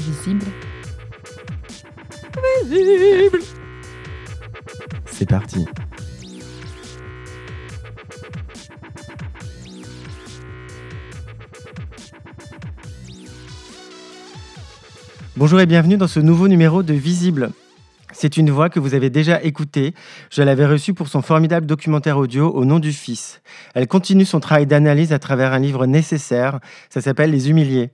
Visible. Visible. C'est parti. Bonjour et bienvenue dans ce nouveau numéro de Visible. C'est une voix que vous avez déjà écoutée. Je l'avais reçue pour son formidable documentaire audio Au nom du Fils. Elle continue son travail d'analyse à travers un livre nécessaire. Ça s'appelle Les Humiliés.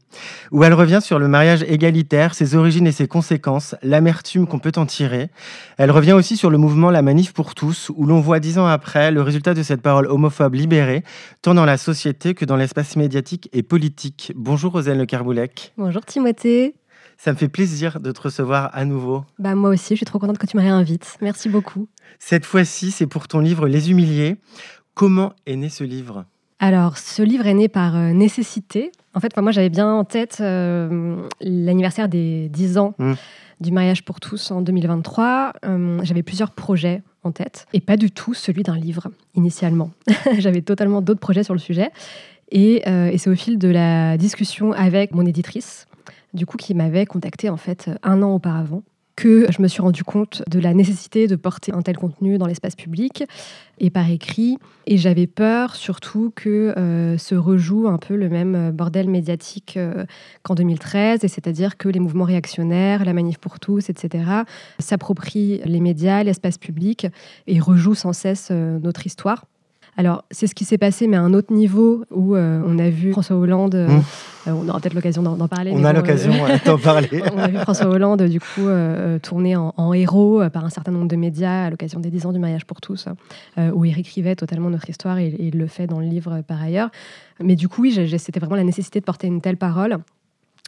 Où elle revient sur le mariage égalitaire, ses origines et ses conséquences, l'amertume qu'on peut en tirer. Elle revient aussi sur le mouvement La Manif pour tous, où l'on voit dix ans après le résultat de cette parole homophobe libérée, tant dans la société que dans l'espace médiatique et politique. Bonjour Roselle Le Carboulec. Bonjour Timothée. Ça me fait plaisir de te recevoir à nouveau. Bah moi aussi, je suis trop contente que tu me réinvites. Merci beaucoup. Cette fois-ci, c'est pour ton livre Les Humiliés. Comment est né ce livre? Alors, ce livre est né par euh, nécessité. En fait, moi, j'avais bien en tête euh, l'anniversaire des 10 ans mmh. du mariage pour tous en 2023. Euh, j'avais plusieurs projets en tête et pas du tout celui d'un livre initialement. j'avais totalement d'autres projets sur le sujet. et c'est au fil de la discussion avec mon éditrice du coup, qui m'avait contacté en fait un an auparavant que je me suis rendu compte de la nécessité de porter un tel contenu dans l'espace public et par écrit. Et j'avais peur surtout que euh, se rejoue un peu le même bordel médiatique euh, qu'en 2013, et c'est-à-dire que les mouvements réactionnaires, la manif pour tous, etc., s'approprient les médias, l'espace public et rejouent sans cesse euh, notre histoire. Alors, c'est ce qui s'est passé, mais à un autre niveau où euh, on a vu François Hollande, euh, mmh. euh, on aura peut-être l'occasion d'en parler. On a l'occasion d'en parler. on a vu François Hollande, du coup, tourner en, héros par un certain nombre de médias à l'occasion des 10 ans du mariage pour tous, où il réécrivait totalement notre histoire et, il le fait dans le livre par ailleurs. Mais du coup, oui, c'était vraiment la nécessité de porter une telle parole.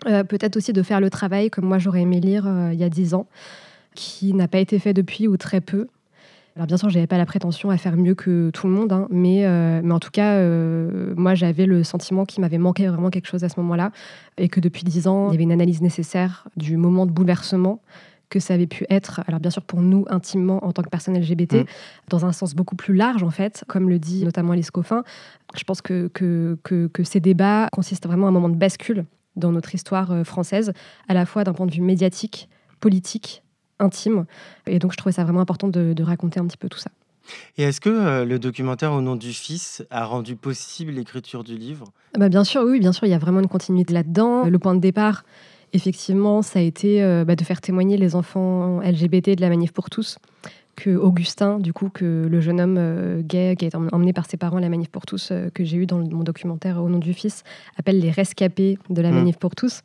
peut-être aussi de faire le travail comme moi j'aurais aimé lire il y a 10 ans, qui n'a pas été fait depuis ou très peu. Alors bien sûr, je n'avais pas la prétention à faire mieux que tout le monde, hein, mais, euh, mais en tout cas, euh, moi j'avais le sentiment qu'il m'avait manqué vraiment quelque chose à ce moment-là, et que depuis dix ans, il y avait une analyse nécessaire du moment de bouleversement que ça avait pu être, alors bien sûr pour nous intimement en tant que personnes LGBT, mmh. dans un sens beaucoup plus large en fait, comme le dit notamment Alice Coffin. Je pense que, que, que, que ces débats consistent vraiment à un moment de bascule dans notre histoire euh, française, à la fois d'un point de vue médiatique, politique, intime. Et donc, je trouvais ça vraiment important de, raconter un petit peu tout ça. Et est-ce que euh, le documentaire Au nom du Fils a rendu possible l'écriture du livre? Bah Bien sûr, oui, bien sûr, il y a vraiment une continuité là-dedans. Le point de départ, effectivement, ça a été euh, bah, de faire témoigner les enfants LGBT de la Manif pour tous. Que Augustin, du coup, que le jeune homme euh, gay qui a été emmené par ses parents à la Manif pour tous, que j'ai eu dans mon documentaire Au nom du Fils, appelle les rescapés de la mmh. Manif pour tous.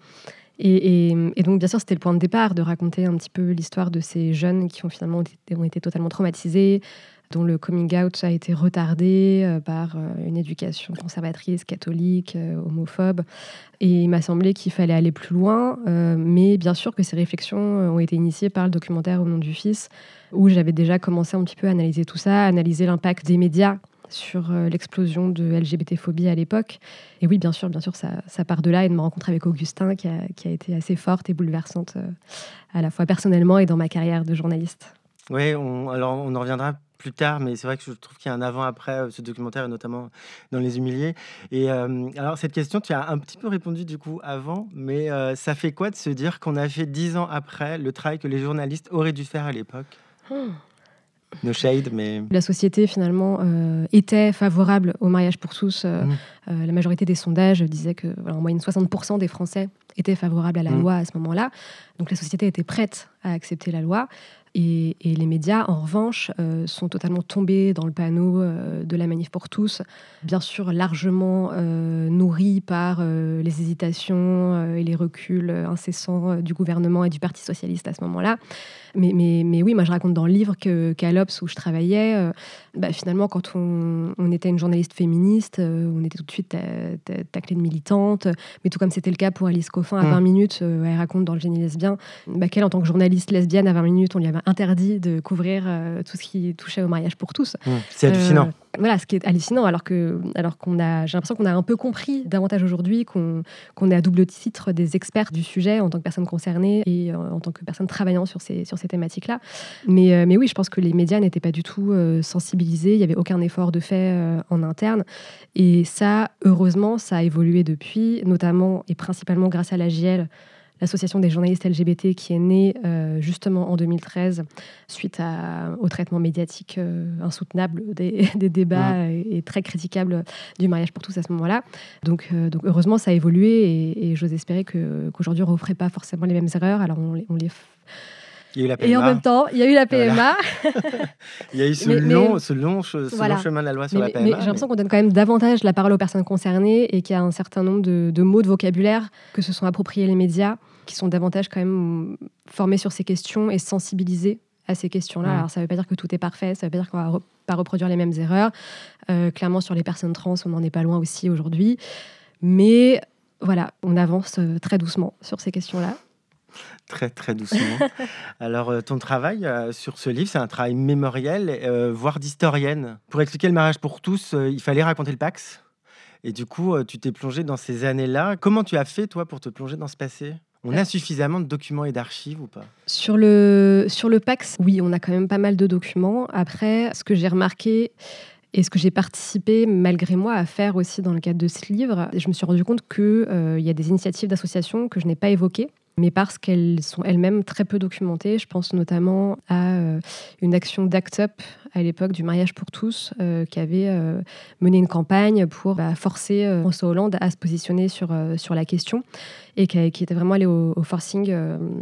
Et, donc, bien sûr, c'était le point de départ de raconter un petit peu l'histoire de ces jeunes qui ont finalement été, ont été totalement traumatisés, dont le coming out a été retardé euh, par euh, une éducation conservatrice, catholique, euh, homophobe. Et il m'a semblé qu'il fallait aller plus loin, mais bien sûr que ces réflexions ont été initiées par le documentaire Au nom du Fils, où j'avais déjà commencé un petit peu à analyser tout ça, analyser l'impact des médias sur euh, l'explosion de LGBT-phobie à l'époque. Et oui, bien sûr, bien sûr, ça, ça, part de là et de ma rencontre avec Augustin qui a, qui a été assez forte et bouleversante euh, à la fois personnellement et dans ma carrière de journaliste. Oui, on, alors on en reviendra plus tard, mais c'est vrai que je trouve qu'il y a un avant-après euh, ce documentaire, notamment dans Les Humiliés. Et alors, cette question, tu as un petit peu répondu du coup avant, mais ça fait quoi de se dire qu'on a fait dix ans après le travail que les journalistes auraient dû faire à l'époque? Oh. No shade, mais... La société, finalement, euh, était favorable au mariage pour tous. Euh, mmh. euh, la majorité des sondages disaient que, en moyenne, 60% des Français étaient favorables à la mmh. loi à ce moment-là. Donc la société était prête à accepter la loi. Et, les médias, en revanche, euh, sont totalement tombés dans le panneau euh, de la manif pour tous, bien sûr largement euh, nourris par les hésitations et les reculs incessants du gouvernement et du Parti socialiste à ce moment-là. Mais, mais, mais, oui, moi je raconte dans le livre qu'à l'Obs où je travaillais, bah, finalement quand on, on, était une journaliste féministe, on était tout de suite taclée de militante, mais tout comme c'était le cas pour Alice Coffin à 20 mmh. minutes, elle raconte dans Le génie lesbien, bah, qu'elle en tant que journaliste lesbienne à 20 minutes, on lui avait interdit de couvrir euh, tout ce qui touchait au mariage pour tous. Mmh, c'est hallucinant. Euh, voilà, ce qui est hallucinant, alors que, alors qu'on a, j'ai l'impression qu'on a un peu compris davantage aujourd'hui qu'on qu'on est à double titre des experts du sujet en tant que personne concernée et euh, en tant que personne travaillant sur ces, sur ces thématiques-là. Mais, mais oui, je pense que les médias n'étaient pas du tout sensibilisés, il n'y avait aucun effort de fait en interne. Et ça, heureusement, ça a évolué depuis, notamment et principalement grâce à la l'association des journalistes LGBT qui est née justement en 2013 suite au traitement médiatique insoutenable des, débats et, très critiquable du mariage pour tous à ce moment-là. Donc, donc heureusement, ça a évolué et, j'ose espérer qu'aujourd'hui, on ne referait pas forcément les mêmes erreurs. Alors on les, et en même temps, il y a eu la PMA. il y a eu ce, long, ce, long, chemin de la loi sur la PMA. J'ai l'impression qu'on donne quand même davantage la parole aux personnes concernées et qu'il y a un certain nombre de, mots de vocabulaire que se sont appropriés les médias, qui sont davantage quand même formés sur ces questions et sensibilisés à ces questions-là. Mm. Alors ça ne veut pas dire que tout est parfait, ça ne veut pas dire qu'on va pas reproduire les mêmes erreurs. Euh, clairement, sur les personnes trans, on n'en est pas loin aussi aujourd'hui. Mais voilà, on avance euh, très doucement sur ces questions-là très très doucement. Alors euh, ton travail euh, sur ce livre, c'est un travail mémoriel, euh, voire d'historienne. Pour expliquer le mariage pour tous, il fallait raconter le Pax. Et du coup, tu t'es plongé dans ces années-là. Comment tu as fait, toi, pour te plonger dans ce passé? On a suffisamment de documents et d'archives ou pas? Sur le, sur le Pax, oui, on a quand même pas mal de documents. Après, ce que j'ai remarqué, et ce que j'ai participé, malgré moi, à faire aussi dans le cadre de ce livre, je me suis rendu compte qu'il y a des initiatives d'associations que je n'ai pas évoquées, mais parce qu'elles sont elles-mêmes très peu documentées. Je pense notamment à euh, une action d'Act Up à l'époque du mariage pour tous, euh, qui avait euh, mené une campagne pour bah, forcer François Hollande à se positionner sur, sur la question et qui, était vraiment allé au, forcing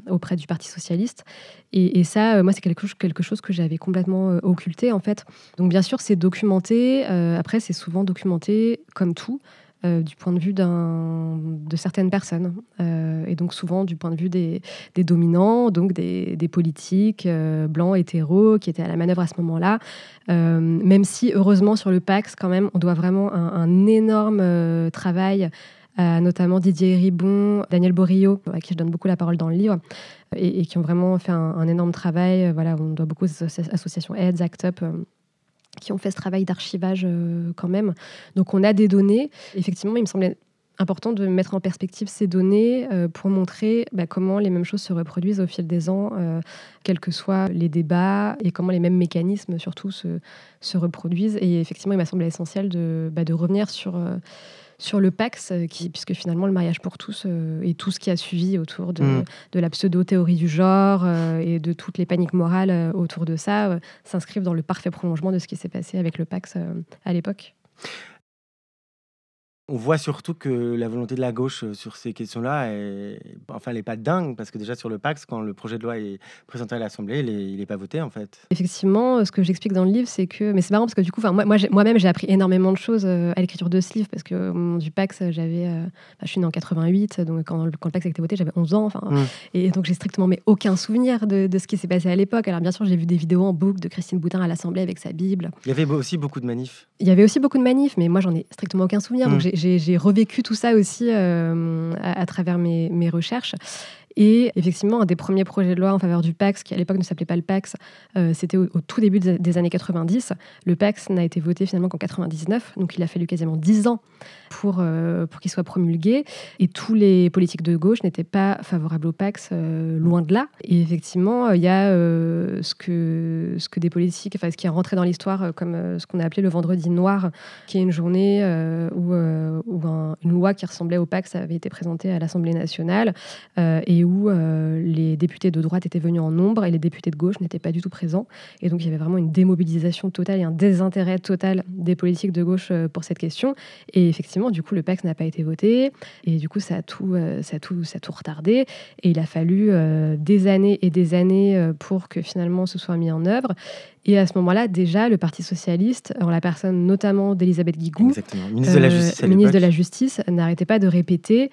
auprès du Parti socialiste. Et, ça, moi, c'est quelque quelque chose que j'avais complètement occulté en fait. Donc bien sûr, c'est documenté. après, c'est souvent documenté comme tout. Euh, du point de vue de certaines personnes, euh, et donc souvent du point de vue des, dominants, donc des, politiques euh, blancs, hétéros, qui étaient à la manœuvre à ce moment-là, même si heureusement sur le Pax, quand même, on doit vraiment un, énorme travail à notamment Didier Ribon, Daniel Borillo, à qui je donne beaucoup la parole dans le livre, et, qui ont vraiment fait un, énorme travail. Voilà, on doit beaucoup aux associations AIDS, ACT UP, qui ont fait ce travail d'archivage euh, quand même. Donc on a des données. Effectivement, il me semblait important de mettre en perspective ces données euh, pour montrer bah, comment les mêmes choses se reproduisent au fil des ans, euh, quels que soient les débats, et comment les mêmes mécanismes surtout se, se reproduisent. Et effectivement, il m'a semblé essentiel de, bah, de revenir sur sur le Pax, euh, qui, puisque finalement le mariage pour tous euh, et tout ce qui a suivi autour de, mm. de la pseudo-théorie du genre euh, et de toutes les paniques morales autour de ça s'inscrivent dans le parfait prolongement de ce qui s'est passé avec le Pax à l'époque. On voit surtout que la volonté de la gauche euh, sur ces questions-là, enfin, elle n'est pas dingue, parce que déjà sur le Pax, quand le projet de loi est présenté à l'Assemblée, il n'est pas voté en fait. Effectivement, euh, ce que j'explique dans le livre, c'est que. Mais c'est marrant parce que du coup, moi, moi-même, j'ai appris énormément de choses euh, à l'écriture de ce livre, parce que du Pax, j'avais. Bah, je suis née en 88, donc quand le, quand le Pax a été voté, j'avais 11 ans. Enfin, mmh. Et donc, j'ai strictement mais aucun souvenir de, de ce qui s'est passé à l'époque. Alors, bien sûr, j'ai vu des vidéos en boucle de Christine Boutin à l'Assemblée avec sa Bible. Il y avait aussi beaucoup de manifs. Il y avait aussi beaucoup de manifs, mais moi, j'en ai strictement aucun souvenir. Donc, mmh. J'ai revécu tout ça aussi euh, à, travers mes, recherches. Et effectivement, un des premiers projets de loi en faveur du PAX, qui à l'époque ne s'appelait pas le PAX, euh, c'était au, tout début des années 90. Le PAX n'a été voté finalement qu'en 99, donc il a fallu quasiment 10 ans pour, euh, pour qu'il soit promulgué. Et tous les politiques de gauche n'étaient pas favorables au PAX, euh, loin de là. Et effectivement, il y a ce, que, ce que des politiques, enfin ce qui est rentré dans l'histoire comme ce qu'on a appelé le vendredi noir, qui est une journée où, où une loi qui ressemblait au PAX avait été présentée à l'Assemblée nationale. et où euh, les députés de droite étaient venus en nombre et les députés de gauche n'étaient pas du tout présents. Et donc il y avait vraiment une démobilisation totale et un désintérêt total des politiques de gauche euh, pour cette question. Et effectivement, du coup, le PAX n'a pas été voté et du coup, ça a tout, euh, ça a tout, ça a tout retardé. Et il a fallu des années et des années pour que finalement ce soit mis en œuvre. Et à ce moment-là, déjà, le Parti socialiste, en la personne notamment d'Elisabeth Guigou, ministre, de, la Justice ministre de la Justice, n'arrêtait pas de répéter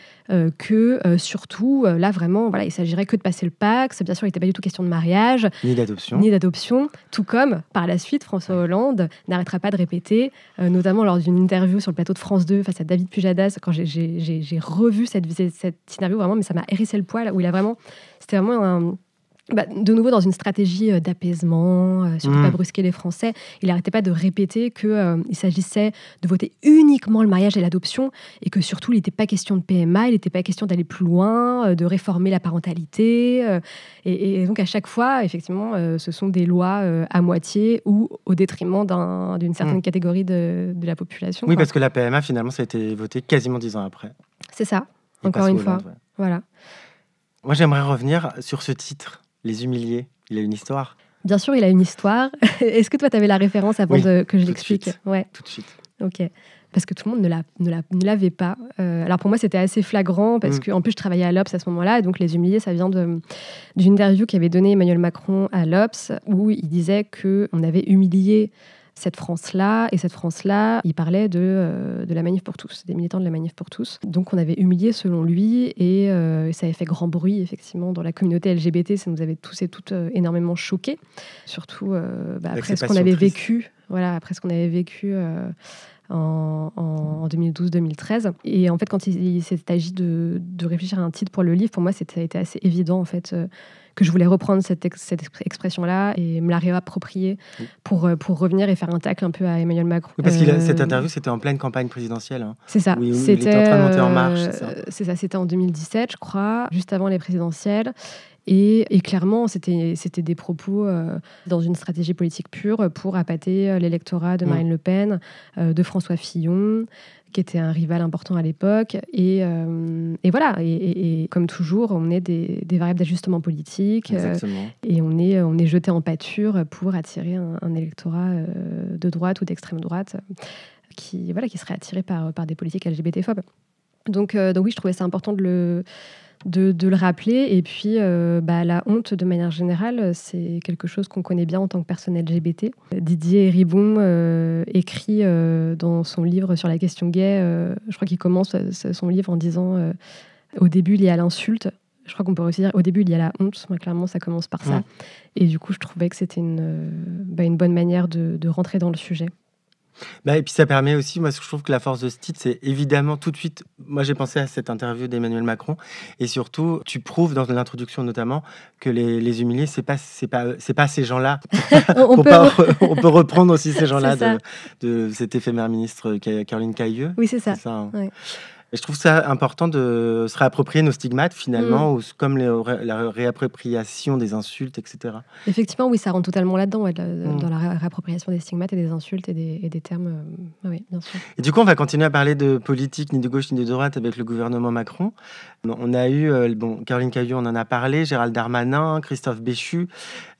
que surtout, là vraiment, voilà, il s'agirait que de passer le Pax. Bien sûr, il n'était pas du tout question de mariage, ni d'adoption, ni d'adoption. Tout comme par la suite, François Hollande n'arrêtera pas de répéter, euh, notamment lors d'une interview sur le plateau de France 2 face à David Pujadas, quand j'ai revu cette, cette interview vraiment, mais ça m'a hérissé le poil, où il a vraiment, c'était vraiment un bah, de nouveau dans une stratégie euh, d'apaisement, euh, surtout pas mmh. brusquer les Français, il n'arrêtait pas de répéter qu'il euh, s'agissait de voter uniquement le mariage et l'adoption et que surtout il n'était pas question de PMA, il n'était pas question d'aller plus loin, de réformer la parentalité. Et, donc à chaque fois, effectivement, ce sont des lois à moitié ou au détriment d'une certaine mmh. catégorie de, la population. Oui, parce que la PMA, finalement, ça a été voté quasiment dix ans après. C'est ça, encore une fois. Voilà. Moi, j'aimerais revenir sur ce titre, Les Humiliés. Il a une histoire. Bien sûr, il a une histoire. Est-ce que toi, tu avais la référence avant de, que je l'explique Ouais. Tout de suite. Ok parce que tout le monde ne l'avait pas. Euh, alors pour moi, c'était assez flagrant parce mm. qu'en plus, je travaillais à l'Obs à ce moment-là. Et donc, Les Humiliés, ça vient d'une interview qu'avait donnée Emmanuel Macron à l'Obs où il disait qu'on avait humilié cette France-là. Et cette France-là, il parlait de, euh, de la manif pour tous, des militants de la manif pour tous. Donc on avait humilié selon lui et euh, ça avait fait grand bruit effectivement dans la communauté LGBT. Ça nous avait tous et toutes énormément choqués, surtout bah, après ce qu'on avait vécu. Voilà, après ce qu'on avait vécu en, 2012-2013. Et en fait, quand il, s'est agi de, réfléchir à un titre pour le livre, pour moi, ça a été assez évident en fait euh, que je voulais reprendre cette, expression-là et me la réapproprier pour, euh, pour revenir et faire un tacle un peu à Emmanuel Macron. parce que euh, cette interview, c'était en pleine campagne présidentielle. Hein. c'est ça. c'était en train de monter en marche. C'est ça, c'était en 2017, je crois, juste avant les présidentielles. Et, clairement, c'était des propos euh, dans une stratégie politique pure pour appâter l'électorat de mm. Marine Le Pen, euh, de François Fillon, qui était un rival important à l'époque. Et, voilà, et, comme toujours, on est des, variables d'ajustement politique et on est, on est jeté en pâture pour attirer un, électorat de droite ou d'extrême droite qui, voilà, qui serait attiré par, par des politiques LGBT-phobes. Donc, donc oui, je trouvais ça important de le de, le rappeler. Et puis, euh, bah, la honte, de manière générale, c'est quelque chose qu'on connaît bien en tant que personne LGBT. Didier Ribon euh, écrit euh, dans son livre sur la question gay, je crois qu'il commence son livre en disant au début, il y a l'insulte. Je crois qu'on peut aussi dire au début, il y a la honte. Moi, clairement, ça commence par ça. Et du coup, je trouvais que c'était une, bah, une bonne manière de rentrer dans le sujet. Bah, et puis ça permet aussi, moi je trouve que la force de ce titre, c'est évidemment tout de suite, moi j'ai pensé à cette interview d'Emmanuel Macron, et surtout tu prouves dans l'introduction notamment que les, les humiliés, c'est pas, c'est pas, c'est pas ces gens-là. on, peut... on, peut reprendre aussi ces gens-là de, de, cet éphémère ministre Caroline Cailleux. Oui, c'est ça. ça hein. Et je trouve ça important de se réapproprier nos stigmates finalement, mm. ou comme la réappropriation des insultes, etc. Effectivement, oui, ça rentre totalement là-dedans, mm. dans la réappropriation des stigmates et des insultes et des, termes. Euh, oui, bien sûr. Et du coup, on va continuer à parler de politique ni de gauche ni de droite avec le gouvernement Macron. On a eu, euh, bon, Caroline Caillou, on en a parlé, Gérald Darmanin, Christophe Béchu,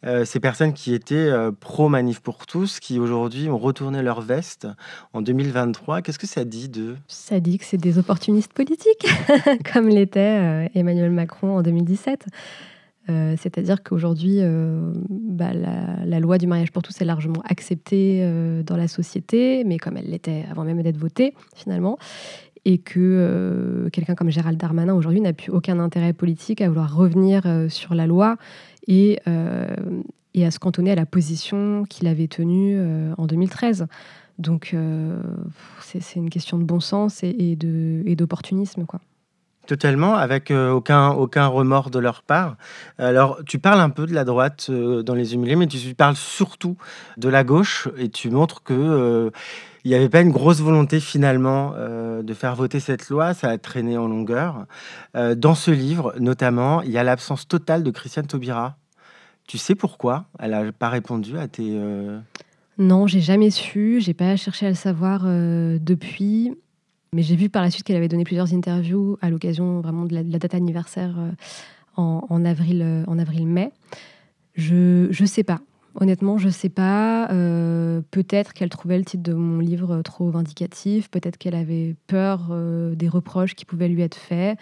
euh, ces personnes qui étaient pro-manif pour tous, qui aujourd'hui ont retourné leur veste en 2023. Qu'est-ce que ça dit de Ça dit que c'est des opportunités opportuniste politique, comme l'était euh, Emmanuel Macron en 2017. Euh, c'est-à-dire qu'aujourd'hui, euh, bah, la, loi du mariage pour tous est largement acceptée dans la société, mais comme elle l'était avant même d'être votée, finalement, et que quelqu'un comme Gérald Darmanin aujourd'hui n'a plus aucun intérêt politique à vouloir revenir sur la loi et, et à se cantonner à la position qu'il avait tenue en 2013. Donc, euh, c'est une question de bon sens et, d'opportunisme, quoi. Totalement, avec euh, aucun, remords de leur part. Alors, tu parles un peu de la droite euh, dans Les Humiliés, mais tu parles surtout de la gauche et tu montres que n'y avait pas une grosse volonté finalement de faire voter cette loi, ça a traîné en longueur. dans ce livre, notamment, il y a l'absence totale de Christiane Taubira. Tu sais pourquoi? Elle n'a pas répondu à tes... Non, j'ai jamais su, j'ai pas cherché à le savoir euh, depuis. Mais j'ai vu par la suite qu'elle avait donné plusieurs interviews à l'occasion vraiment de la, date anniversaire euh, en, avril, euh, en avril-mai. Je ne sais pas. Honnêtement, je sais pas. peut-être qu'elle trouvait le titre de mon livre trop vindicatif. Peut-être qu'elle avait peur des reproches qui pouvaient lui être faits.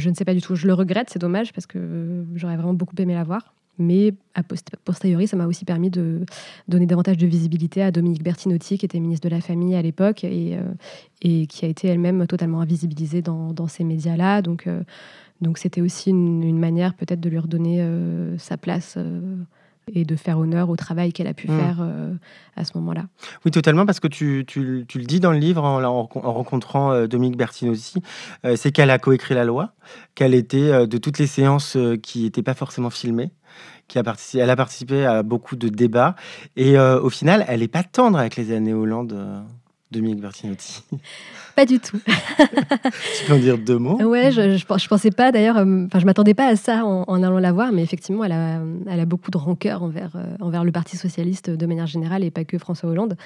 Je ne sais pas du tout. Je le regrette, c'est dommage parce que j'aurais vraiment beaucoup aimé la voir. Mais a posteriori, ça m'a aussi permis de donner davantage de visibilité à Dominique Bertinotti, qui était ministre de la Famille à l'époque et, euh, qui a été elle-même totalement invisibilisée dans, ces médias-là. Donc, euh, c'était aussi une, manière peut-être de lui redonner euh, sa place et de faire honneur au travail qu'elle a pu mmh. faire à ce moment-là. Oui, totalement, parce que tu, tu, tu, le dis dans le livre en, en, rencontrant Dominique Bertinotti, c'est qu'elle a coécrit la loi, qu'elle était de toutes les séances qui n'étaient pas forcément filmées, qui a participé, elle a participé à beaucoup de débats. Et euh, au final, elle n'est pas tendre avec les années Hollande, euh, Dominique Bertinotti. Pas du tout. tu peux en dire deux mots? Ouais, je, je, pensais pas d'ailleurs, euh, enfin, je m'attendais pas à ça en, allant la voir, mais effectivement, elle a, elle a beaucoup de rancœur envers, euh, envers le Parti Socialiste de manière générale et pas que François Hollande.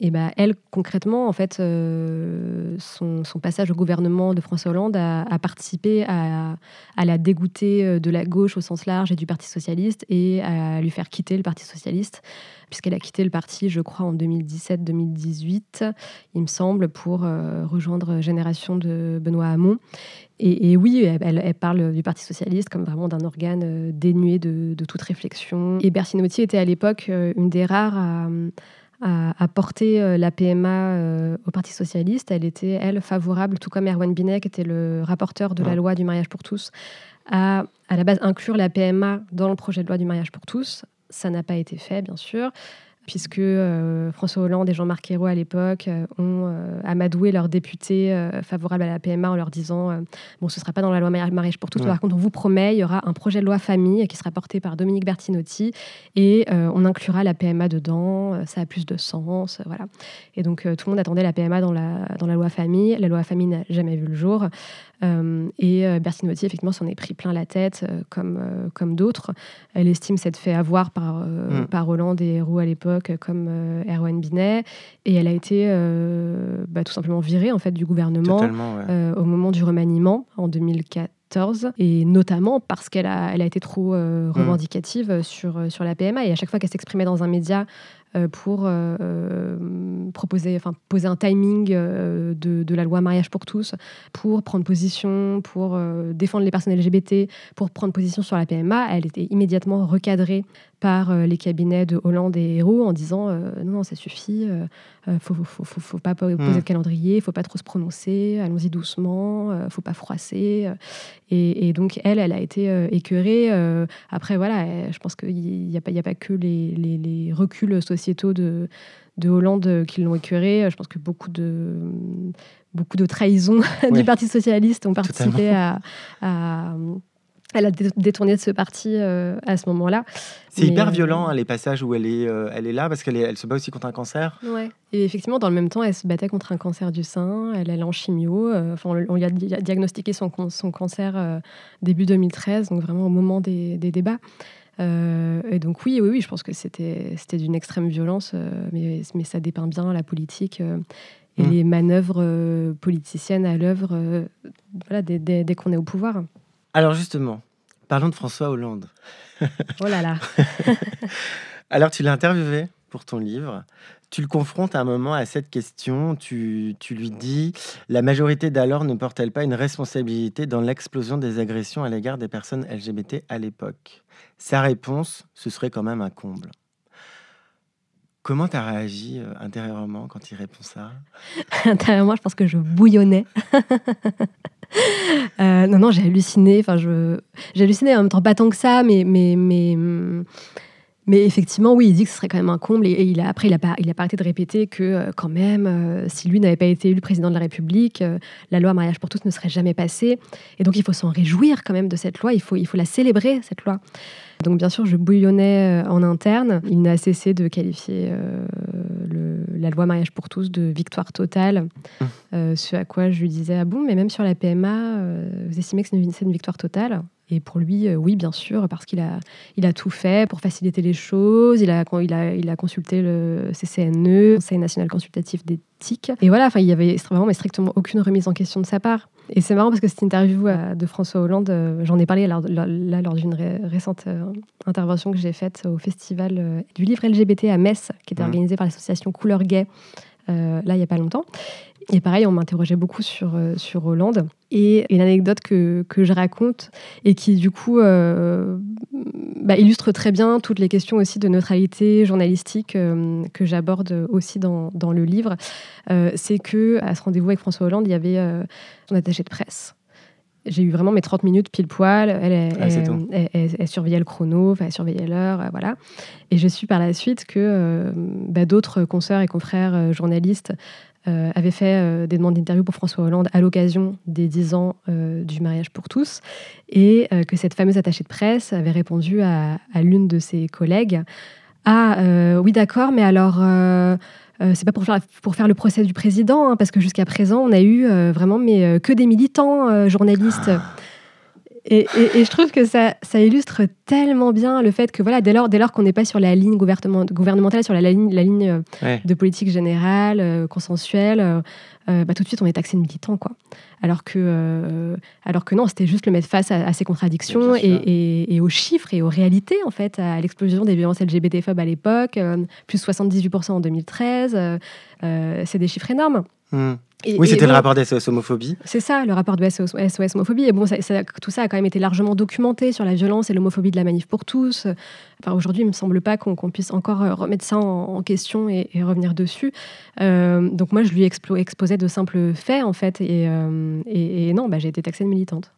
Et bah, elle, concrètement, en fait, euh, son, son, passage au gouvernement de François Hollande a, a participé à, à, la dégoûter de la gauche au sens large et du Parti Socialiste et à lui faire quitter le Parti Socialiste puisqu'elle a quitté le parti, je crois, en 2017-2018, il me semble, pour euh, rejoindre Génération de Benoît Hamon. Et, oui, elle, parle du Parti socialiste comme vraiment d'un organe euh, dénué de, toute réflexion. Et Bertinotti était à l'époque euh, une des rares à, porter la PMA au Parti socialiste. Elle était, elle, favorable, tout comme Erwan Binet, qui était le rapporteur de la loi du mariage pour tous, à à la base inclure la PMA dans le projet de loi du mariage pour tous, ça n'a pas été fait, bien sûr puisque euh, François Hollande et Jean-Marc Ayrault à l'époque euh, ont euh, amadoué leurs députés favorables à la PMA en leur disant bon ce ne sera pas dans la loi mariage pour tous par contre on vous promet il y aura un projet de loi famille qui sera porté par Dominique Bertinotti et on inclura la PMA dedans. Ça a plus de sens voilà et donc tout le monde attendait la PMA dans la, dans la loi famille. La loi famille n'a jamais vu le jour. Et Bertinotti effectivement s'en est pris plein la tête comme, comme d'autres. Elle estime s'être fait avoir par, mm. par Hollande et Ayrault à l'époque comme euh, Erwan Binet. Et elle a été euh, bah, tout simplement virée en fait du gouvernement euh, au moment du remaniement en 2014 et notamment parce qu'elle a, elle a été trop mm. revendicative sur, sur la PMA et à chaque fois qu'elle s'exprimait dans un média pour euh, euh, proposer, enfin, poser un timing de, de, la loi mariage pour tous, pour prendre position, pour défendre les personnes LGBT, pour prendre position sur la PMA. Elle était immédiatement recadrée par les cabinets de Hollande et Hérault en disant non, non, ça suffit, il ne faut, faut, faut, faut, pas poser de calendrier, il faut pas trop se prononcer, allons-y doucement, il faut pas froisser. Et, et, donc, elle, elle a été écœurée. après, voilà, je pense qu'il n'y a, a, pas que les, les, les reculs sociaux sociétaux de, de Hollande qui l'ont écœuré. Je pense que beaucoup de, beaucoup de trahisons du Parti socialiste ont participé à, à, la détourner de ce parti euh, à ce moment-là. C'est hyper euh, violent, hein, les passages où elle est, euh, elle est là, parce qu'elle elle se bat aussi contre un cancer. Ouais. Et effectivement, dans le même temps, elle se battait contre un cancer du sein, elle, est en chimio. enfin, on, lui a diagnostiqué son, son cancer début 2013, donc vraiment au moment des, des débats. Euh, et donc oui, oui, oui, je pense que c'était d'une extrême violence, euh, mais, mais ça dépeint bien la politique euh, et mm. les manœuvres politiciennes à l'œuvre voilà, dès, dès, qu'on est au pouvoir. Alors justement, parlons de François Hollande. oh là là. Alors tu l'as interviewé pour ton livre. Tu le confrontes à un moment à cette question. Tu, tu lui dis La majorité d'alors ne porte-t-elle pas une responsabilité dans l'explosion des agressions à l'égard des personnes LGBT à l'époque? Sa réponse, ce serait quand même un comble. Comment tu as réagi euh, intérieurement quand il répond ça? Intérieurement, je pense que je bouillonnais. Euh, non, non, j'ai halluciné. Enfin, j'ai halluciné en même temps pas tant que ça, mais, mais, mais mais effectivement, oui, il dit que ce serait quand même un comble. Et, il a, après, il n'a pas, il a pas arrêté de répéter que, euh, quand même, euh, si lui n'avait pas été élu président de la République, euh, la loi mariage pour tous ne serait jamais passée. Et donc, il faut s'en réjouir quand même de cette loi. Il faut, il faut la célébrer, cette loi. Donc, bien sûr, je bouillonnais en interne. Il n'a cessé de qualifier le, la loi mariage pour tous de victoire totale. Mmh. ce à quoi je lui disais Ah bon, mais même sur la PMA, vous estimez que c'est une, une victoire totale? Et pour lui, euh, oui, bien sûr, parce qu'il a, il a tout fait pour faciliter les choses. Il a, il a, il a consulté le CCNE, Conseil national consultatif d'éthique. Et voilà, enfin, il y avait vraiment mais strictement aucune remise en question de sa part. Et c'est marrant parce que cette interview euh, de François Hollande, euh, j'en ai parlé là, lors d'une récente intervention que j'ai faite au festival du livre LGBT à Metz, qui était mmh. organisé par l'association Couleur Gay, là, il n'y a pas longtemps. Et pareil, on m'interrogeait beaucoup sur, euh, sur Hollande. Et une anecdote que, que je raconte et qui, du coup, euh, bah, illustre très bien toutes les questions aussi de neutralité journalistique euh, que j'aborde aussi dans, dans, le livre, c'est que à ce rendez-vous avec François Hollande, il y avait son attaché de presse j'ai eu vraiment mes 30 minutes pile poil. Elle, elle, surveillait le chrono, elle surveillait l'heure, voilà. Et je suis par la suite que bah, d'autres consoeurs et confrères journalistes euh, avait fait euh, des demandes d'interview pour François Hollande à l'occasion des 10 ans euh, du mariage pour tous, et que cette fameuse attachée de presse avait répondu à, l'une de ses collègues Ah oui, d'accord, mais alors. c'est pas pour faire, pour faire le procès du président, hein, parce que jusqu'à présent, on a eu vraiment mais, que des militants journalistes. Et, je trouve que ça, ça, illustre tellement bien le fait que voilà, dès lors, dès lors qu'on n'est pas sur la ligne gouvernementale, sur la, ligne, la ligne de politique générale, consensuelle, bah, tout de suite on est taxé de militant. Quoi. Alors que, euh, alors que non, c'était juste le mettre face à, ces contradictions et, aux chiffres et aux réalités, en fait, à l'explosion des violences LGBT-phobes à l'époque, euh, plus 78% en 2013. Euh, c'est des chiffres énormes. Oui, c'était le rapport d'SOS homophobie. C'est ça, le rapport de SOS, homophobie. Et bon, tout ça a quand même été largement documenté sur la violence et l'homophobie de la manif pour tous. Enfin, aujourd'hui, il me semble pas qu'on puisse encore remettre ça en, question et, revenir dessus. donc moi, je lui exposais de simples faits, en fait, et, et, non, bah, j'ai été taxée de militante.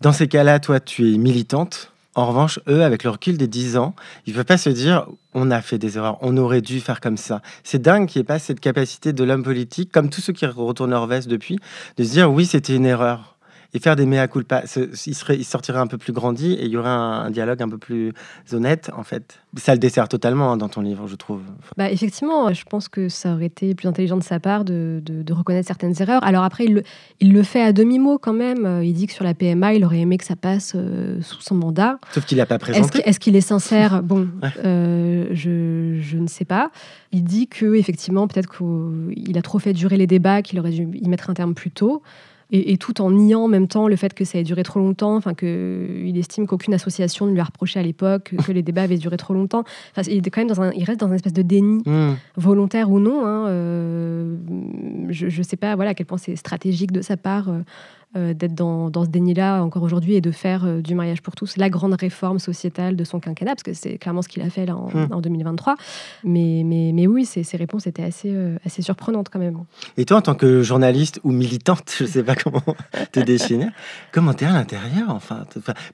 Dans ces cas-là, toi, tu es militante. En revanche, eux, avec le recul des 10 ans, ils ne peuvent pas se dire on a fait des erreurs, on aurait dû faire comme ça. C'est dingue qu'il n'y ait pas cette capacité de l'homme politique, comme tous ceux qui retournent leur veste depuis, de se dire oui, c'était une erreur et faire des mea culpa. Il, serait, il sortirait un peu plus grandi et il y aurait un, dialogue un peu plus honnête, en fait. Ça le dessert totalement hein, dans ton livre, je trouve. Bah, effectivement, je pense que ça aurait été plus intelligent de sa part de, de, reconnaître certaines erreurs. Alors après, il le, il le fait à demi-mot quand même. Il dit que sur la PMA, il aurait aimé que ça passe euh, sous son mandat. Sauf qu'il n'a pas présenté. Est-ce qu'il est, sincère? Bon, euh, je, je, ne sais pas. Il dit que effectivement, peut-être qu'il a trop fait durer les débats, qu'il aurait dû y mettre un terme plus tôt et, tout en niant en même temps le fait que ça ait duré trop longtemps, enfin qu'il estime qu'aucune association ne lui a reproché à l'époque que les débats avaient duré trop longtemps. Enfin, il, est quand même dans un, il reste dans une espèce de déni, hmm. volontaire ou non. Hein, euh, je ne sais pas voilà, à quel point c'est stratégique de sa part euh, d'être dans, ce déni-là encore aujourd'hui et de faire euh, du mariage pour tous la grande réforme sociétale de son quinquennat, parce que c'est clairement ce qu'il a fait là en, 2023. Hmm. Mais, mais, mais oui, ces, réponses étaient assez, euh, assez surprenantes quand même. Et toi, en tant que journaliste ou militante, je ne sais pas comment te définir, comment t'es à l'intérieur enfin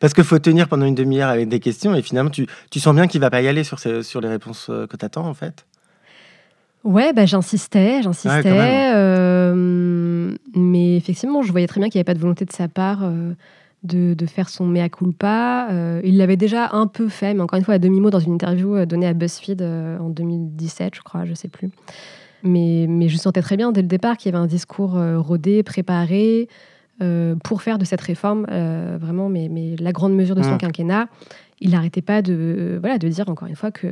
Parce qu'il faut tenir pendant une demi-heure avec des questions et finalement, tu, tu sens bien qu'il va pas y aller sur, ces, sur les réponses que tu attends en fait Ouais, bah, j'insistais, j'insistais. Euh, mais effectivement, je voyais très bien qu'il n'y avait pas de volonté de sa part euh, de, de, faire son mea culpa. Euh, il l'avait déjà un peu fait, mais encore une fois, à demi-mot, dans une interview donnée à BuzzFeed en 2017, je crois, je sais plus. Mais, mais je sentais très bien dès le départ qu'il y avait un discours rodé, préparé, pour faire de cette réforme vraiment mais, mais, la grande mesure de son mmh. quinquennat il n'arrêtait pas de, voilà, de dire encore une fois que,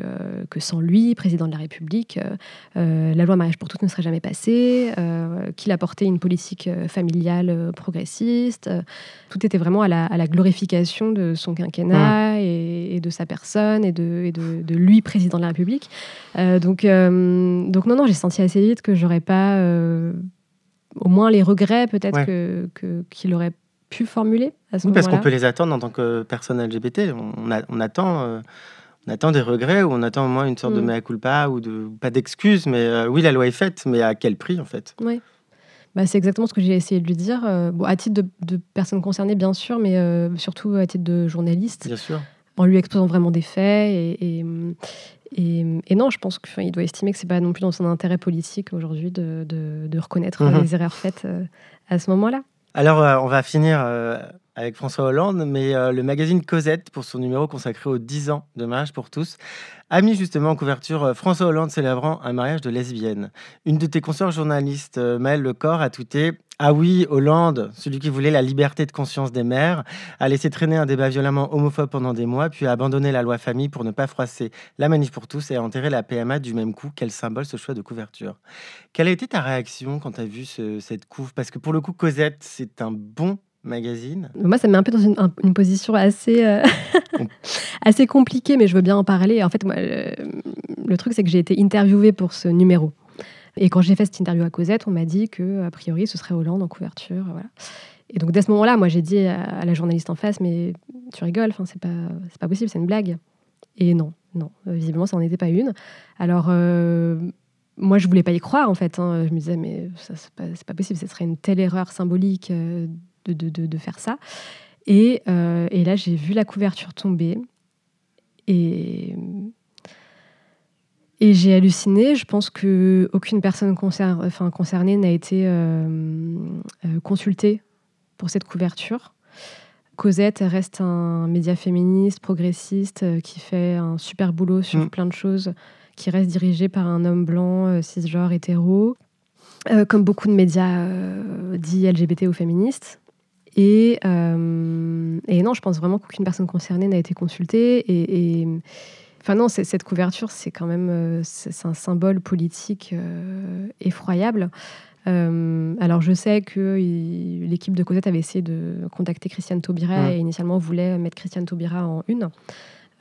que sans lui, président de la République, euh, euh, la loi mariage pour tous ne serait jamais passée, euh, qu'il apportait une politique familiale progressiste. tout était vraiment à la, glorification de son quinquennat mmh. et, de sa personne et de, de, lui, président de la République. donc, donc non, non, j'ai senti assez vite que j'aurais pas au moins les regrets peut-être que qu'il aurait pu formuler à ce oui, parce qu'on peut les attendre en tant que personne LGBT. On, on attend. Euh, on attend des regrets ou on attend au moins une sorte de mm. mea culpa ou de pas d'excuses, mais euh, oui, la loi est faite, mais à quel prix en fait? Oui, bah, c'est exactement ce que j'ai essayé de lui dire. Euh, bon, à titre de, de personne concernée, bien sûr, mais surtout à titre de journaliste. Bien sûr. En lui exposant vraiment des faits et, et, et, non, je pense qu'il doit estimer que c'est pas non plus dans son intérêt politique aujourd'hui de, de, de, reconnaître mm-hmm. les erreurs faites à ce moment-là. Alors, euh, on va finir euh, avec François Hollande, mais euh, le magazine Cosette, pour son numéro consacré aux 10 ans de mariage pour tous, a mis justement en couverture François Hollande célébrant un mariage de lesbienne. Une de tes consoeurs journalistes, Maëlle Lecor, a touté ah oui, Hollande, celui qui voulait la liberté de conscience des mères, a laissé traîner un débat violemment homophobe pendant des mois, puis a abandonné la loi famille pour ne pas froisser la manif pour tous et a enterré la PMA du même coup. Quel symbole ce choix de couverture? Quelle a été ta réaction quand tu as vu cette couve? Parce que pour le coup, Cosette, c'est un bon magazine. Moi, ça me met un peu dans une, position assez, euh, assez compliquée, mais je veux bien en parler. En fait, moi, le truc, c'est que j'ai été interviewée pour ce numéro. Et quand j'ai fait cette interview à Cosette, on m'a dit que a priori ce serait Hollande en couverture. Voilà. Et donc dès ce moment-là, moi j'ai dit à, la journaliste en face, mais tu rigoles, c'est pas pas possible, c'est une blague. Et non, non, euh, visiblement ça n'en était pas une. Alors euh, moi je voulais pas y croire en fait. Hein. Je me disais mais ça c'est pas, pas, possible, ce serait une telle erreur symbolique euh, de, de, de, de faire ça. Et, et là j'ai vu la couverture tomber et et j'ai halluciné. Je pense qu'aucune personne enfin, concernée n'a été euh, euh, consultée pour cette couverture. Cosette reste un média féministe, progressiste, qui fait un super boulot sur Mm. plein de choses, qui reste dirigé par un homme blanc, euh, cisgenre, hétéro, euh, comme beaucoup de médias euh, dits LGBT ou féministes. Et, euh, et non, je pense vraiment qu'aucune personne concernée n'a été consultée. Et, et- enfin non, cette couverture, c'est quand même euh, c'est un symbole politique euh, effroyable. Euh, alors je sais que il- l'équipe de Cosette avait essayé de contacter Christiane Taubira Mm. et initialement voulait mettre Christiane Taubira en une.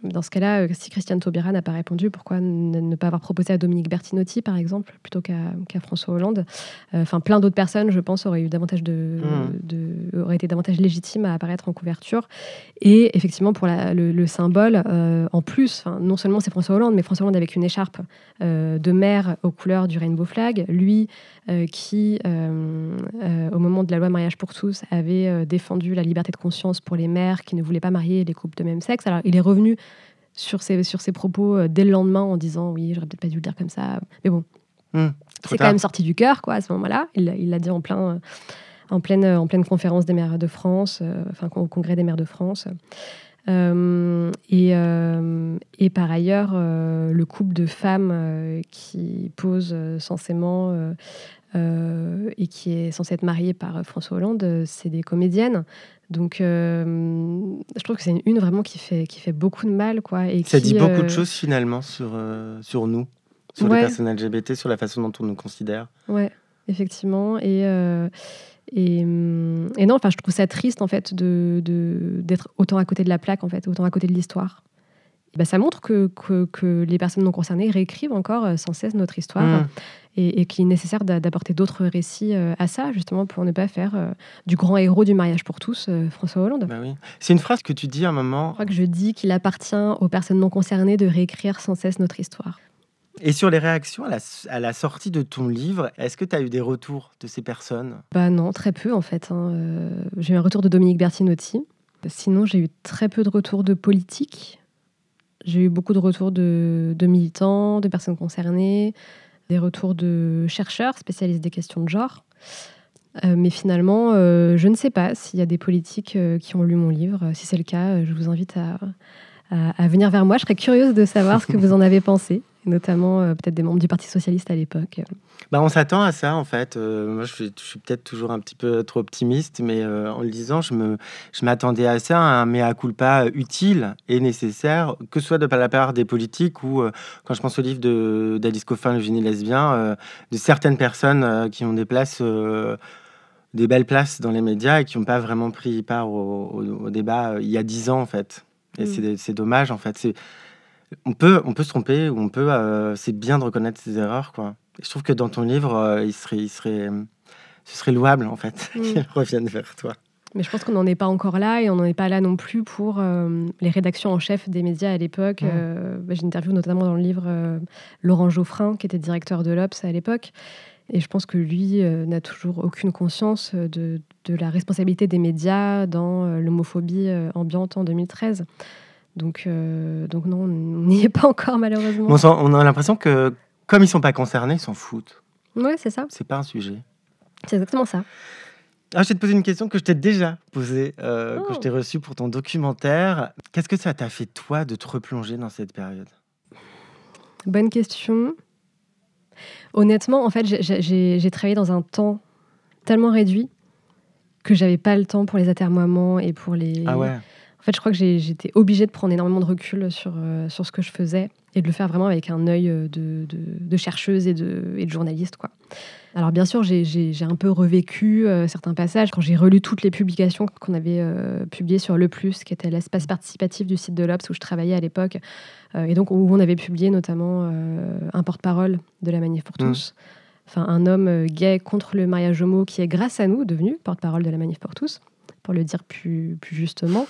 Dans ce cas-là, euh, si Christiane Taubira n'a pas répondu, pourquoi ne, pas avoir proposé à Dominique Bertinotti, par exemple, plutôt qu'à François Hollande? Euh, Enfin, plein d'autres personnes, je pense, auraient eu davantage de, Mm. de- auraient été davantage légitimes à apparaître en couverture. Et effectivement, pour la- le, le symbole, euh, en plus, non seulement c'est François Hollande, mais François Hollande avec une écharpe euh, de mer aux couleurs du rainbow flag, lui euh, qui, au moment de la loi mariage pour tous, avait défendu la liberté de conscience pour les mères qui ne voulaient pas marier les couples de même sexe. Alors, il est revenu sur ses, sur ses propos euh, dès le lendemain en disant oui, j'aurais peut-être pas dû le dire comme ça. Mais bon, Trop c'est quand même sorti du cœur, quoi, à ce moment-là. Il l'a- il l'a dit en plein, euh, en pleine, en pleine conférence des maires de France, euh, enfin au congrès des maires de France. Euh, et, euh, et par ailleurs, euh, le couple de femmes qui pose censément et qui est censé être mariée par François Hollande, c'est des comédiennes. Donc, euh, je trouve que c'est une une vraiment qui fait, qui fait beaucoup de mal, quoi. Et Ça qui, dit beaucoup euh, de choses finalement sur, euh, sur nous, sur Ouais. les personnes LGBT, sur la façon dont on nous considère. Ouais, effectivement. Et, euh, et, hum, et non, enfin, je trouve ça triste en fait de de- d'être autant à côté de la plaque, en fait, autant à côté de l'histoire. Ben, ça montre que, que, que les personnes non concernées réécrivent encore euh, sans cesse notre histoire Mm. et, et qu'il est nécessaire d'a- d'apporter d'autres récits euh, à ça, justement, pour ne pas faire euh, du grand héros du mariage pour tous, François Hollande. Bah oui. C'est une phrase que tu dis à un moment. Je crois que je dis qu'il appartient aux personnes non concernées de réécrire sans cesse notre histoire. Et sur les réactions à la, à la sortie de ton livre, est-ce que tu as eu des retours de ces personnes? Bah non, très peu en fait. hein. Euh, J'ai eu un retour de Dominique Bertinotti. Sinon, j'ai eu très peu de retours de politiques. J'ai eu beaucoup de retours de, militants, de personnes concernées, des retours de chercheurs spécialistes des questions de genre. Euh, mais finalement, euh, je ne sais pas s'il y a des politiques euh, qui ont lu mon livre. Si c'est le cas, je vous invite à, à- venir vers moi. Je serais curieuse de savoir ce que vous en avez pensé, notamment euh, peut-être des membres du Parti socialiste à l'époque. bah, On s'attend à ça en fait. Euh, moi je suis, peut-être toujours un petit peu trop optimiste, mais euh, en le disant, je me- je m'attendais à ça, à un mea culpa utile et nécessaire, que ce soit de la part des politiques ou, quand je pense au livre de- d'Alice Coffin, Le génie lesbien, de certaines personnes qui ont des places. des belles places dans les médias et qui n'ont pas vraiment pris part au, au- au débat euh, il y a dix ans en fait. Et Mm. c'est dommage en fait. On peut on peut se tromper ou on peut euh, c'est bien de reconnaître ses erreurs quoi. Et je trouve que dans ton livre euh, il serait il serait ce serait louable en fait Mm. qu'il revienne vers toi. Mais je pense qu'on n'en est pas encore là et on n'en est pas là non plus pour euh, les rédactions en chef des médias à l'époque. Mm. Euh, bah, J'interviewe notamment dans le livre euh, Laurent Geoffrin, qui était directeur de l'Obs à l'époque. Et je pense que lui euh, n'a toujours aucune conscience de, de la responsabilité des médias dans euh, l'homophobie euh, ambiante en 2013. Donc, euh, donc non, on n'y est pas encore malheureusement. On, a l'impression que comme ils sont pas concernés, ils s'en foutent. Ouais, c'est ça. C'est pas un sujet. C'est exactement ça. Ah, je vais te poser une question que je t'ai déjà posée, euh, Oh. que je t'ai reçue pour ton documentaire. Qu'est-ce que ça t'a fait, toi, de te replonger dans cette période? Bonne question. Honnêtement, en fait, j'ai travaillé dans un temps tellement réduit que j'avais pas le temps pour les atermoiements et pour les. Ah ouais En fait, je crois que j'étais obligée de prendre énormément de recul sur, euh, sur ce que je faisais et de le faire vraiment avec un œil euh, de, de, de chercheuse et de, et de journaliste. Quoi. Alors, bien sûr, j'ai- un peu revécu euh, certains passages quand j'ai relu toutes les publications qu'on avait euh, publiées sur Le Plus, qui était l'espace participatif du site de l'Obs où je travaillais à l'époque, euh, et donc où on avait publié notamment un porte-parole de la Manif pour Mm. tous. Enfin, un homme gay contre le mariage homo qui est, grâce à nous, devenu porte-parole de la Manif pour tous, pour le dire plus, plus justement.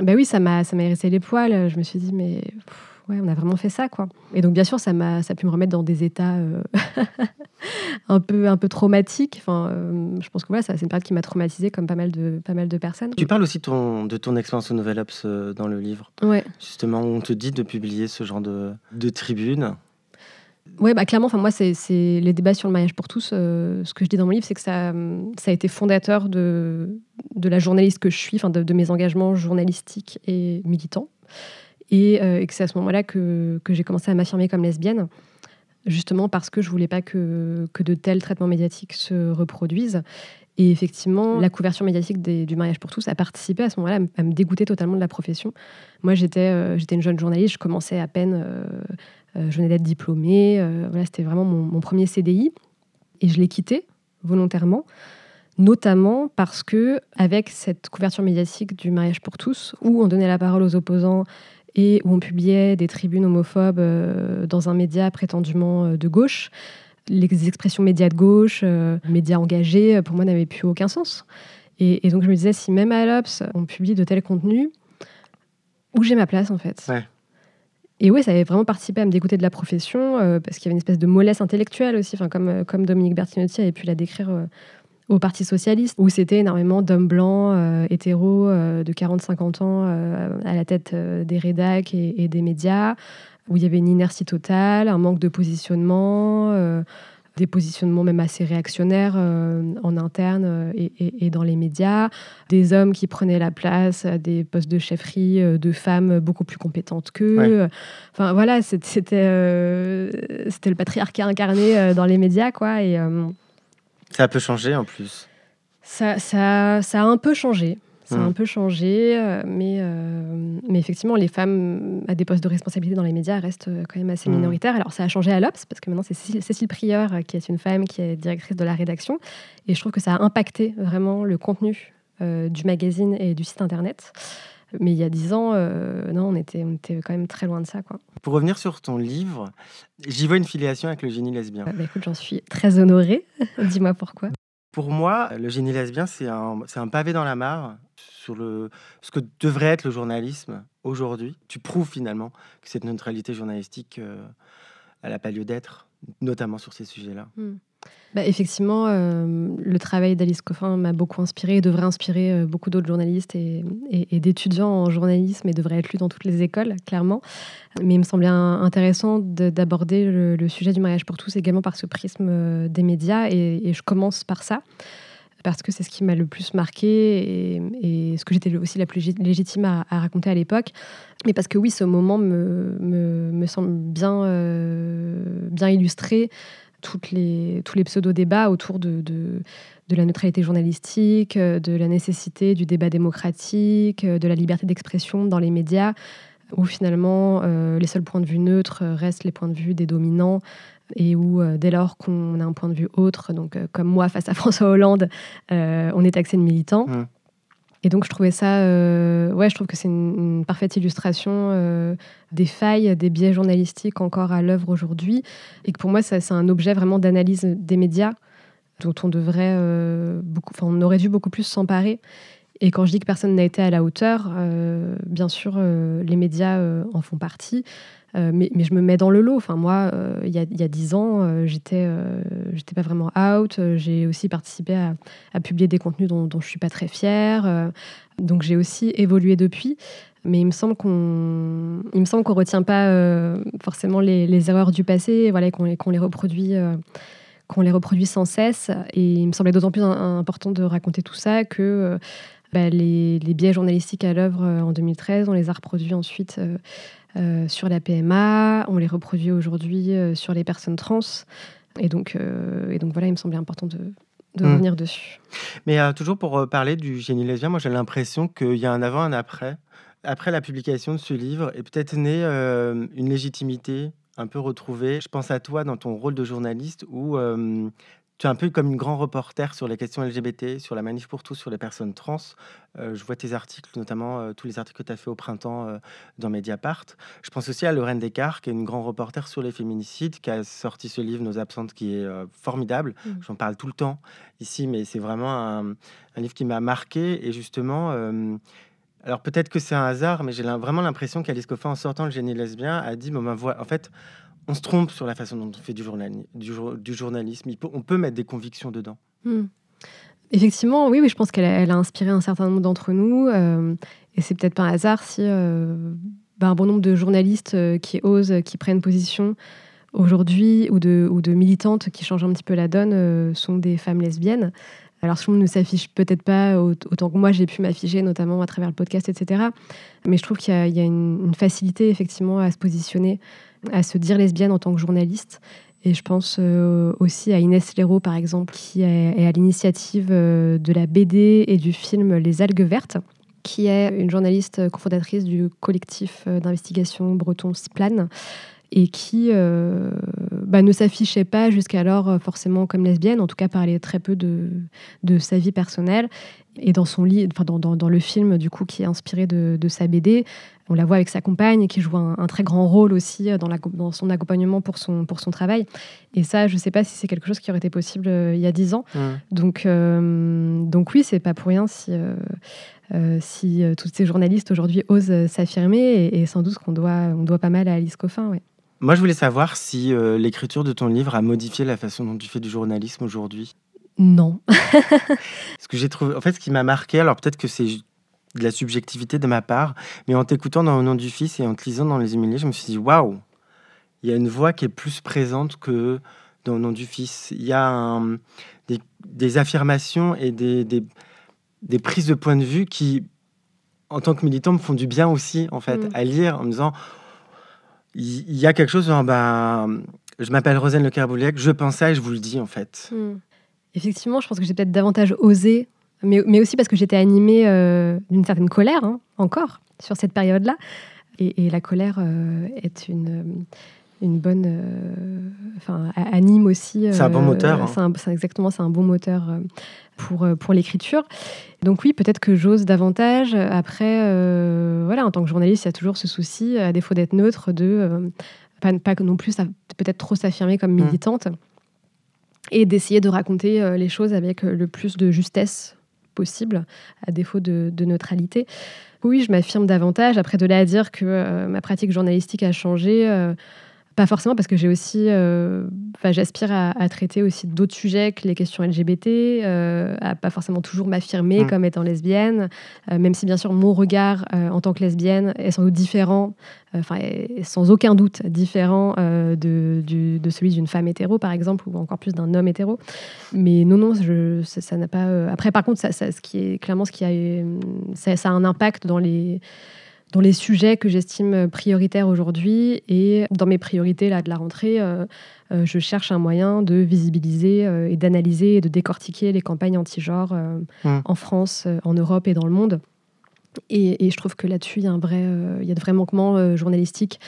Ben oui, ça m'a ça m'a hérissé les poils. Je me suis dit, mais pff, ouais, on a vraiment fait ça, quoi. Et donc, bien sûr, ça m'a ça a pu me remettre dans des états euh, un peu un peu traumatiques. Enfin, euh, je pense que voilà, c'est une période qui m'a traumatisée, comme pas mal de pas mal de personnes. Tu parles aussi ton- de ton expérience au Nouvel Ops euh, dans le livre, Ouais. justement, on te dit de publier ce genre de, de tribune. Oui, bah, clairement, moi, c'est les débats sur le mariage pour tous. Euh, ce que je dis dans mon livre, c'est que ça, ça a été fondateur de, la journaliste que je suis, de, de mes engagements journalistiques et militants. Et, euh, que c'est à ce moment-là que, j'ai commencé à m'affirmer comme lesbienne, justement parce que je voulais pas que, de tels traitements médiatiques se reproduisent. Et effectivement, la couverture médiatique du mariage pour tous a participé à ce moment-là à me dégoûter totalement de la profession. Moi, j'étais euh, une jeune journaliste, je commençais à peine, euh, euh, je venais d'être diplômée. voilà, c'était vraiment mon, premier CDI. Et je l'ai quitté volontairement, notamment parce que, avec cette couverture médiatique du mariage pour tous, où on donnait la parole aux opposants et où on publiait des tribunes homophobes dans un média prétendument de gauche, les expressions médias de gauche, euh, médias engagés, euh, pour moi, n'avaient plus aucun sens. Et, donc, je me disais, si même à l'Obs, on publie de tels contenus, où j'ai ma place, en fait? Et oui, ça avait vraiment participé à me dégoûter de la profession, euh, parce qu'il y avait une espèce de mollesse intellectuelle aussi, comme, comme Dominique Bertinotti avait pu la décrire au Parti Socialiste, où c'était énormément d'hommes blancs, hétéros, de 40-50 ans, à la tête des rédacs et, des médias, où il y avait une inertie totale, un manque de positionnement, euh, des positionnements même assez réactionnaires euh, en interne euh, et, dans les médias, des hommes qui prenaient la place à des postes de chefferie de femmes beaucoup plus compétentes qu'eux. Enfin voilà, c'était c'était le patriarcat incarné dans les médias, quoi. Et, ça a peu changé en plus. Ça, ça, ça a un peu changé. Ça a un mm. peu changé, euh, mais, euh, mais effectivement, les femmes à des postes de responsabilité dans les médias restent euh, quand même assez mm. minoritaires. Alors, ça a changé à l'Obs, parce que maintenant, c'est Cécile, Prieur qui est une femme qui est directrice de la rédaction. Et je trouve que ça a impacté vraiment le contenu du magazine et du site internet. Mais il y a dix ans, non, on était, on était quand même très loin de ça. Quoi. Pour revenir sur ton livre, j'y vois une filiation avec le génie lesbien. Bah, écoute, j'en suis très honorée. Dis-moi pourquoi. Pour moi, le génie lesbien, c'est un, un, pavé dans la mare sur le, ce que devrait être le journalisme aujourd'hui. Tu prouves finalement que cette neutralité journalistique, euh, elle n'a pas lieu d'être, notamment sur ces sujets-là. Hmm. Bah, effectivement, euh, le travail d'Alice Coffin m'a beaucoup inspiré et devrait inspirer euh, beaucoup d'autres journalistes et, d'étudiants en journalisme et devrait être lu dans toutes les écoles, clairement. Mais il me semblait intéressant d'aborder le, sujet du mariage pour tous également par ce prisme des médias et, je commence par ça parce que c'est ce qui m'a le plus marqué et, ce que j'étais aussi la plus légitime à, raconter à l'époque. Mais parce que oui, ce moment me, me, semble bien, euh, bien illustrer toutes les, tous les pseudo-débats autour de, de, la neutralité journalistique, de la nécessité du débat démocratique, de la liberté d'expression dans les médias, où finalement euh, les seuls points de vue neutres restent les points de vue des dominants et où euh, dès lors qu'on a un point de vue autre, donc euh, comme moi face à François Hollande, euh, on est taxé de militant. Mmh. Et donc je trouvais ça, ouais, je trouve que c'est une, parfaite illustration des failles, des biais journalistiques encore à l'œuvre aujourd'hui, et que pour moi c'est un objet vraiment d'analyse des médias dont on devrait beaucoup, enfin on aurait dû beaucoup plus s'emparer. Et quand je dis que personne n'a été à la hauteur, bien sûr les médias en font partie. Euh, mais, je me mets dans le lot. Enfin, moi, euh, il y a dix ans, euh, j'étais, j'étais pas vraiment out. J'ai aussi participé à, publier des contenus dont, dont je suis pas très fière. donc, j'ai aussi évolué depuis. Mais il me semble qu'on, il me semble qu'on retient pas forcément les, erreurs du passé, voilà, qu'on qu'on les reproduit. qu'on les reproduit sans cesse. Et il me semblait d'autant plus important de raconter tout ça que bah, les, les, biais journalistiques à l'œuvre en 2013, on les a reproduits ensuite euh, sur la PMA, on les reproduit aujourd'hui euh, sur les personnes trans. Et donc, euh, et donc voilà, il me semblait important de, de hmm. revenir dessus. Mais toujours pour parler du génie lesbien, moi j'ai l'impression qu'il y a un avant, un après. Après la publication de ce livre est peut-être née une légitimité un peu retrouvée. Je pense à toi dans ton rôle de journaliste où tu es un peu comme une grand reporter sur les questions LGBT, sur la manif pour tous, sur les personnes trans. Euh, je vois tes articles, notamment euh, tous les articles que tu as fait au printemps euh, dans Mediapart. Je pense aussi à Lorraine Descartes, qui est une grand reporter sur les féminicides, qui a sorti ce livre Nos absentes, qui est formidable. Mmh. J'en parle tout le temps ici, mais c'est vraiment un, livre qui m'a marqué. Et justement, alors peut-être que c'est un hasard, mais j'ai vraiment l'impression qu'Alice Coffin, en sortant le génie lesbien, a dit, bon ben voilà, en fait, on se trompe sur la façon dont on fait du, journalisme. on peut mettre des convictions dedans. Hmm. Effectivement, oui, oui, je pense qu'elle a, inspiré un certain nombre d'entre nous. Euh, et c'est peut-être pas un hasard si euh, bah, un bon nombre de journalistes euh, qui osent, qui prennent position aujourd'hui ou de, militantes qui changent un petit peu la donne sont des femmes lesbiennes. Alors, tout le monde ne s'affiche peut-être pas autant que moi j'ai pu m'afficher, notamment à travers le podcast, etc. Mais je trouve qu'il y a, une, facilité, effectivement, à se positionner, à se dire lesbienne en tant que journaliste. Et je pense euh, aussi à Inès Léraud, par exemple, qui est, à l'initiative euh, de la BD et du film Les algues vertes, qui est une journaliste cofondatrice du collectif euh, d'investigation breton Splan, et qui euh, bah, ne s'affichait pas jusqu'alors euh, forcément comme lesbienne, en tout cas parlait très peu de, de sa vie personnelle. Et dans son lit, enfin dans, dans, le film du coup qui est inspiré de, de, sa BD, on la voit avec sa compagne qui joue un, très grand rôle aussi euh, dans, la, dans, son accompagnement pour son, pour son travail. Et ça, je ne sais pas si c'est quelque chose qui aurait été possible il y a dix ans. Donc, donc oui, c'est pas pour rien si, si tous ces journalistes aujourd'hui osent s'affirmer. Et, et, sans doute qu'on doit, on doit pas mal à Alice Coffin. Ouais. Moi, je voulais savoir si euh, l'écriture de ton livre a modifié la façon dont tu fais du journalisme aujourd'hui. Non. ce que j'ai trouvé, en fait, ce qui m'a marqué, alors peut-être que c'est de la subjectivité de ma part, mais en t'écoutant dans le nom du Fils et en te lisant dans Les Humiliés, je me suis dit waouh, il y a une voix qui est plus présente que dans le nom du Fils. Il y a des, affirmations et des, des, prises de point de vue qui, en tant que militant, me font du bien aussi, en fait, mm. à lire en me disant il y, a quelque chose dans, bah, je m'appelle Rosane Le Carbouliac, je pense ça et je vous le dis en fait. Hmm. Effectivement, je pense que j'ai peut-être davantage osé, mais, mais, aussi parce que j'étais animée euh, d'une certaine colère, hein, encore, sur cette période-là. Et, la colère euh, est une, une bonne. Euh, enfin, anime aussi. c'est un bon moteur. Hein. C'est exactement, c'est un bon moteur pour, pour l'écriture. Donc oui, peut-être que j'ose davantage. Après, euh, voilà, en tant que journaliste, il y a toujours ce souci, à défaut d'être neutre, de euh, pas, pas, non plus peut-être trop s'affirmer comme mmh. militante et d'essayer de raconter euh, les choses avec le plus de justesse possible, à défaut de, de neutralité. Oui, je m'affirme davantage. Après, de là à dire que ma pratique journalistique a changé pas forcément parce que j'ai aussi, euh, j'aspire à, traiter aussi d'autres sujets que les questions LGBT, euh, à pas forcément toujours m'affirmer mm. comme étant lesbienne, euh, même si bien sûr mon regard en tant que lesbienne est sans doute différent, enfin sans aucun doute différent de, de, celui d'une femme hétéro par exemple ou encore plus d'un homme hétéro. Mais non non, je, ça n'a pas. Après par contre, ça, ça, ce qui est clairement ce qui a, ça, ça a un impact dans les dans les sujets que j'estime prioritaires aujourd'hui. Et dans mes priorités là, de la rentrée, euh, euh, je cherche un moyen de visibiliser euh, et d'analyser et de décortiquer les campagnes anti-genre mmh. en France, en Europe et dans le monde. Et, je trouve que là-dessus, il y a un vrai, il y a de vrais manquements journalistiques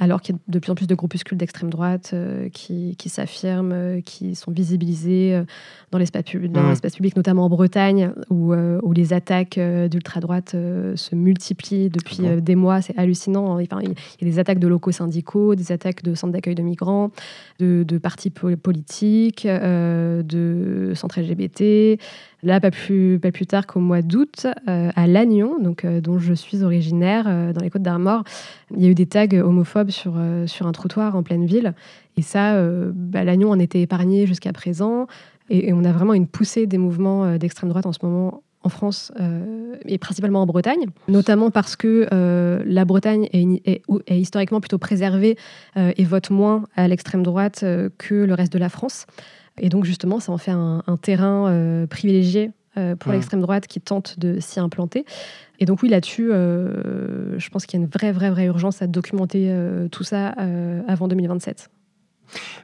alors qu'il y a de plus en plus de groupuscules d'extrême droite euh, qui, s'affirment, euh, qui sont visibilisés euh, dans l'espace public, mmh. public, notamment en Bretagne, où, où les attaques d'ultra-droite se multiplient depuis des mois. C'est hallucinant. Hein. il y a des attaques de locaux syndicaux, des attaques de centres d'accueil de migrants, de, de partis politiques, de centres LGBT, Là, pas plus, tard qu'au mois d'août, euh, à Lannion, donc, euh, dont je suis originaire, euh, dans les Côtes d'Armor, il y a eu des tags homophobes sur, un trottoir en pleine ville. Et ça, bah, Lannion en était épargné jusqu'à présent. Et, on a vraiment une poussée des mouvements d'extrême droite en ce moment en France et principalement en Bretagne, notamment parce que la Bretagne est, historiquement plutôt préservée et vote moins à l'extrême droite que le reste de la France. Et donc justement, ça en fait un, terrain euh, privilégié euh, pour l'extrême droite qui tente de s'y implanter. Et donc oui, là-dessus, euh, je pense qu'il y a une vraie, vraie, vraie urgence à documenter tout ça avant 2027.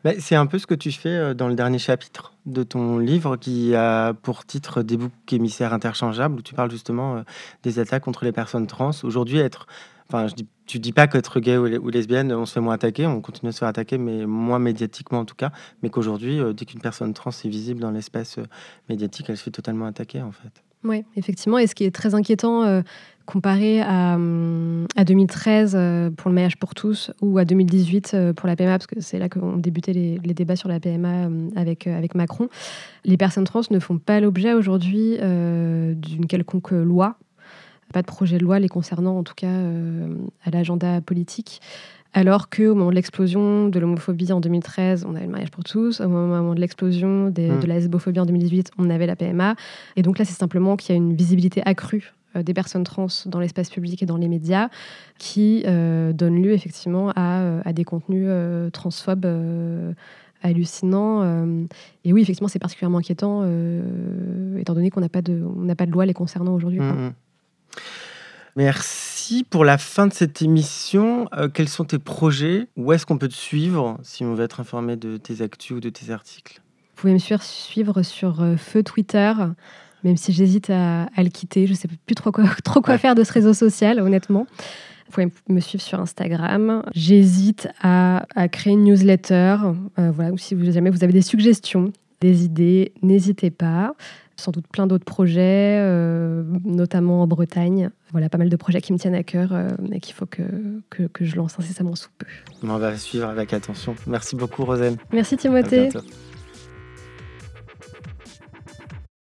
Bah, c'est un peu ce que tu fais dans le dernier chapitre de ton livre qui a pour titre Des boucs émissaires interchangeables, où tu parles justement des attaques contre les personnes trans. Aujourd'hui, être Enfin, je dis, tu dis pas qu'être gay ou, lesbienne, on se fait moins attaquer, on continue à se faire attaquer, mais moins médiatiquement en tout cas. Mais qu'aujourd'hui, euh, dès qu'une personne trans est visible dans l'espace euh, médiatique, elle se fait totalement attaquer en fait. Oui, effectivement. Et ce qui est très inquiétant euh, comparé à, à 2013 pour le maillage pour tous ou à 2018 pour la PMA, parce que c'est là qu'ont débuté les, les, débats sur la PMA avec, avec Macron, les personnes trans ne font pas l'objet aujourd'hui d'une quelconque loi pas de projet de loi les concernant, en tout cas euh, à l'agenda politique. Alors qu'au moment de l'explosion de l'homophobie en 2013, on avait le mariage pour tous. Au moment de l'explosion mmh. de la lesbophobie en 2018, on avait la PMA. Et donc là, c'est simplement qu'il y a une visibilité accrue des personnes trans dans l'espace public et dans les médias qui donnent lieu effectivement à, à des contenus transphobes hallucinants. et oui, effectivement, c'est particulièrement inquiétant étant donné qu'on n'a pas, de, pas de loi les concernant aujourd'hui. Mmh. Merci. Pour la fin de cette émission, euh, quels sont tes projets? Où est-ce qu'on peut te suivre si on veut être informé de tes actus ou de tes articles? Vous pouvez me suivre sur euh, Feu Twitter, même si j'hésite à, le quitter. Je ne sais plus trop quoi, trop quoi faire de ce réseau social, honnêtement. Vous pouvez me suivre sur Instagram. J'hésite à, créer une newsletter. Euh, voilà, ou si vous, jamais vous avez des suggestions, des idées, n'hésitez pas sans doute plein d'autres projets, euh, notamment en Bretagne. Voilà, pas mal de projets qui me tiennent à cœur euh, et qu'il faut que, que, que, je lance incessamment sous peu. On va suivre avec attention. Merci beaucoup, Roselle. Merci, Timothée.